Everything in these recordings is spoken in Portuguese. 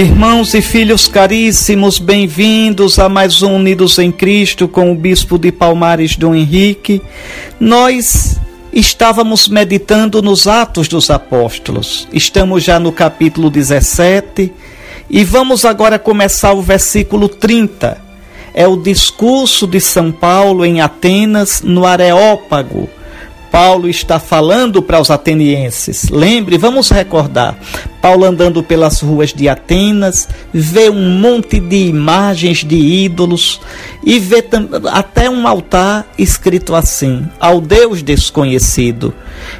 Irmãos e filhos caríssimos, bem-vindos a mais um Unidos em Cristo com o Bispo de Palmares, Dom Henrique. Nós estávamos meditando nos Atos dos Apóstolos. Estamos já no capítulo 17 e vamos agora começar o versículo 30. É o discurso de São Paulo em Atenas, no Areópago Paulo está falando para os atenienses. Lembre, vamos recordar. Paulo andando pelas ruas de Atenas, vê um monte de imagens de ídolos e vê até um altar escrito assim: ao Deus desconhecido.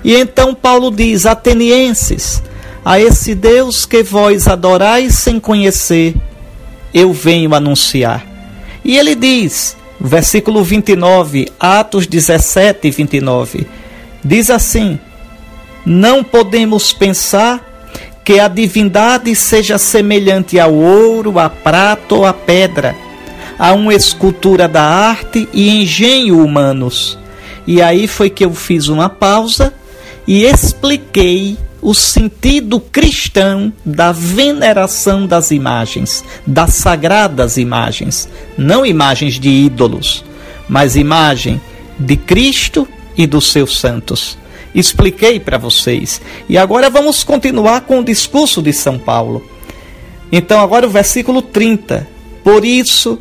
E então Paulo diz: Atenienses, a esse Deus que vós adorais sem conhecer, eu venho anunciar. E ele diz, versículo 29, Atos 17, 29 Diz assim: Não podemos pensar que a divindade seja semelhante ao ouro, à prata ou à pedra, a uma escultura da arte e engenho humanos. E aí foi que eu fiz uma pausa e expliquei o sentido cristão da veneração das imagens, das sagradas imagens, não imagens de ídolos, mas imagem de Cristo e dos seus santos. Expliquei para vocês. E agora vamos continuar com o discurso de São Paulo. Então, agora o versículo 30. Por isso,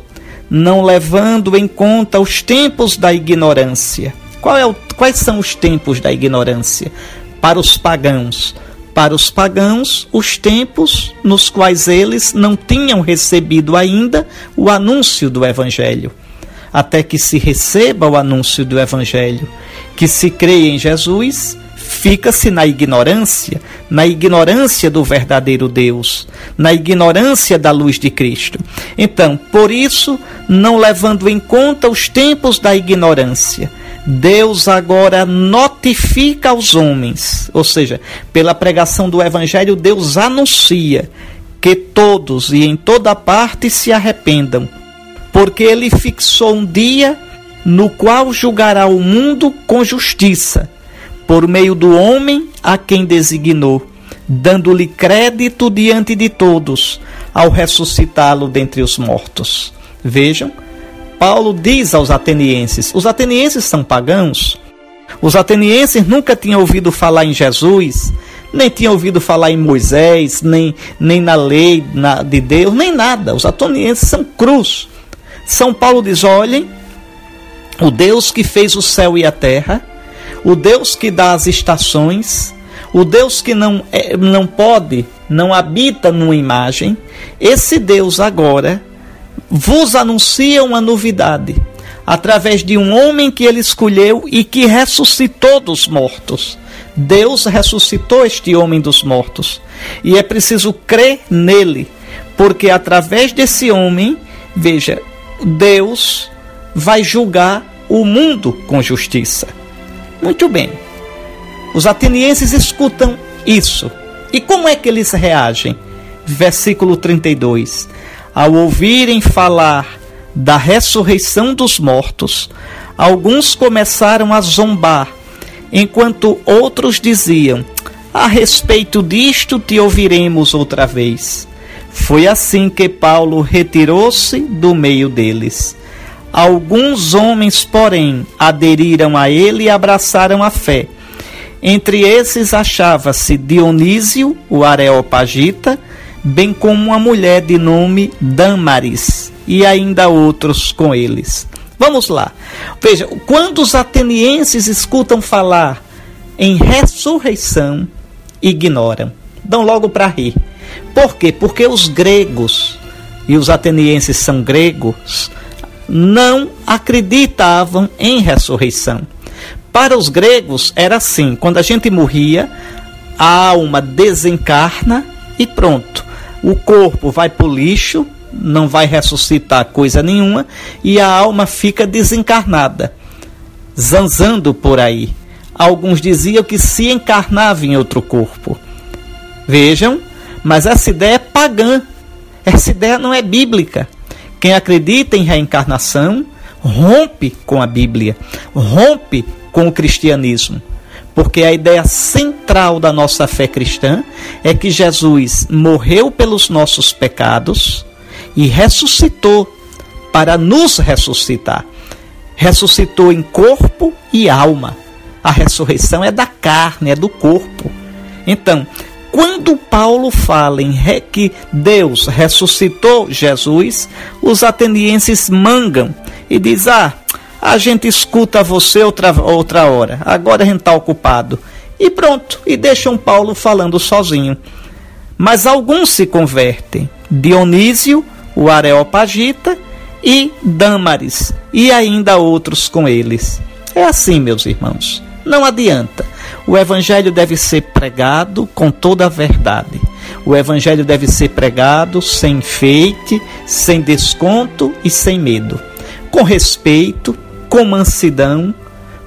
não levando em conta os tempos da ignorância. É o, quais são os tempos da ignorância? Para os pagãos. Para os pagãos, os tempos nos quais eles não tinham recebido ainda o anúncio do Evangelho. Até que se receba o anúncio do Evangelho que se crê em Jesus, fica-se na ignorância, na ignorância do verdadeiro Deus, na ignorância da luz de Cristo. Então, por isso, não levando em conta os tempos da ignorância, Deus agora notifica aos homens, ou seja, pela pregação do Evangelho, Deus anuncia que todos e em toda parte se arrependam, porque ele fixou um dia no qual julgará o mundo com justiça, por meio do homem a quem designou, dando-lhe crédito diante de todos, ao ressuscitá-lo dentre os mortos. Vejam, Paulo diz aos atenienses: os atenienses são pagãos. Os atenienses nunca tinham ouvido falar em Jesus, nem tinham ouvido falar em Moisés, nem, nem na lei na, de Deus, nem nada. Os atenienses são cruz. São Paulo diz: olhem, o Deus que fez o céu e a terra, o Deus que dá as estações, o Deus que não, é, não pode, não habita numa imagem, esse Deus agora vos anuncia uma novidade através de um homem que ele escolheu e que ressuscitou dos mortos. Deus ressuscitou este homem dos mortos e é preciso crer nele, porque através desse homem, veja, Deus vai julgar o mundo com justiça. Muito bem. Os atenienses escutam isso. E como é que eles reagem? Versículo 32. Ao ouvirem falar da ressurreição dos mortos, alguns começaram a zombar, enquanto outros diziam: A respeito disto te ouviremos outra vez. Foi assim que Paulo retirou-se do meio deles. Alguns homens, porém, aderiram a ele e abraçaram a fé. Entre esses achava-se Dionísio, o Areopagita, bem como uma mulher de nome Damaris, e ainda outros com eles. Vamos lá. Veja, quando os atenienses escutam falar em ressurreição, ignoram. Dão logo para rir. Por quê? Porque os gregos, e os atenienses são gregos, não acreditavam em ressurreição. Para os gregos era assim: quando a gente morria, a alma desencarna e pronto. O corpo vai para o lixo, não vai ressuscitar coisa nenhuma, e a alma fica desencarnada, zanzando por aí. Alguns diziam que se encarnava em outro corpo. Vejam, mas essa ideia é pagã. Essa ideia não é bíblica. Quem acredita em reencarnação rompe com a Bíblia, rompe com o cristianismo. porque a ideia central da nossa fé cristã é que Jesus morreu pelos nossos pecados e ressuscitou para nos ressuscitar. Ressuscitou em corpo e alma. A ressurreição é da carne, é do corpo. Então, quando Paulo fala em que Deus ressuscitou Jesus, os atenienses mangam e diz: "Ah, a gente escuta você outra, outra hora. Agora a gente está ocupado." E pronto, e deixam Paulo falando sozinho. Mas alguns se convertem. Dionísio, o Areopagita e Dâmaris, e ainda outros com eles. É assim, meus irmãos. Não adianta. O evangelho deve ser pregado com toda a verdade. O evangelho deve ser pregado sem enfeite, sem desconto e sem medo. Com respeito, com mansidão,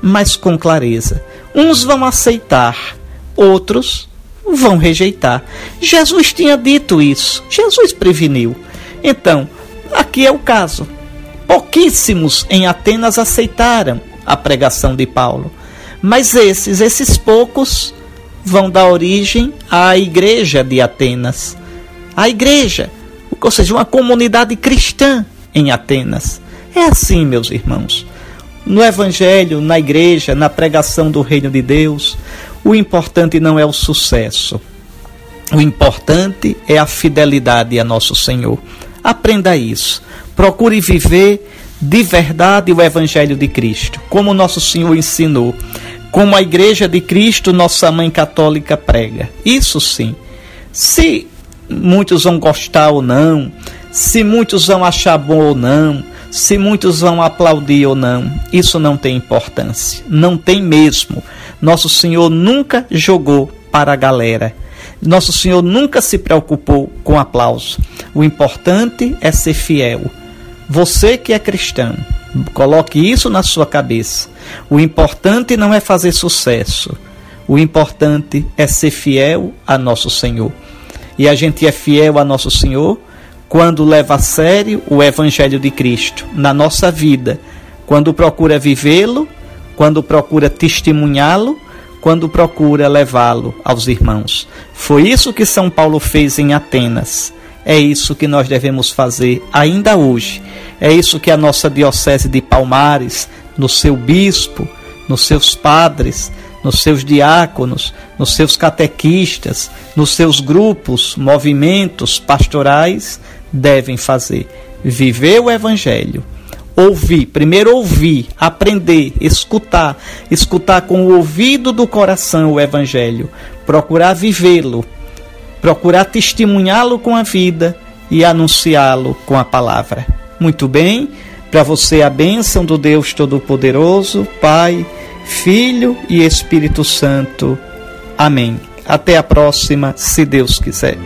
mas com clareza. Uns vão aceitar, outros vão rejeitar. Jesus tinha dito isso. Jesus preveniu. Então, aqui é o caso. Pouquíssimos em Atenas aceitaram a pregação de Paulo. Mas esses, esses poucos, vão dar origem à igreja de Atenas. A igreja, ou seja, uma comunidade cristã em Atenas. É assim, meus irmãos. No evangelho, na igreja, na pregação do reino de Deus, o importante não é o sucesso. O importante é a fidelidade a nosso Senhor. Aprenda isso. Procure viver de verdade o Evangelho de Cristo, como nosso Senhor ensinou, como a Igreja de Cristo, nossa mãe católica, prega. Isso sim. Se muitos vão gostar ou não, se muitos vão achar bom ou não, se muitos vão aplaudir ou não, isso não tem importância. Não tem mesmo. Nosso Senhor nunca jogou para a galera. Nosso Senhor nunca se preocupou com aplauso. O importante é ser fiel você que é cristão, coloque isso na sua cabeça. O importante não é fazer sucesso. O importante é ser fiel a nosso Senhor. E a gente é fiel a nosso Senhor quando leva a sério o Evangelho de Cristo na nossa vida, quando procura vivê-lo, quando procura testemunhá-lo, quando procura levá-lo aos irmãos. Foi isso que São Paulo fez em Atenas. É isso que nós devemos fazer ainda hoje. É isso que a nossa Diocese de Palmares, no seu bispo, nos seus padres, nos seus diáconos, nos seus catequistas, nos seus grupos, movimentos pastorais, devem fazer. Viver o Evangelho. Ouvir, primeiro ouvir, aprender, escutar, escutar com o ouvido do coração o Evangelho, procurar vivê-lo, procurar testemunhá-lo com a vida e anunciá-lo com a palavra. Muito bem, para você a bênção do Deus Todo-Poderoso, Pai, Filho e Espírito Santo. Amém. Até a próxima, se Deus quiser.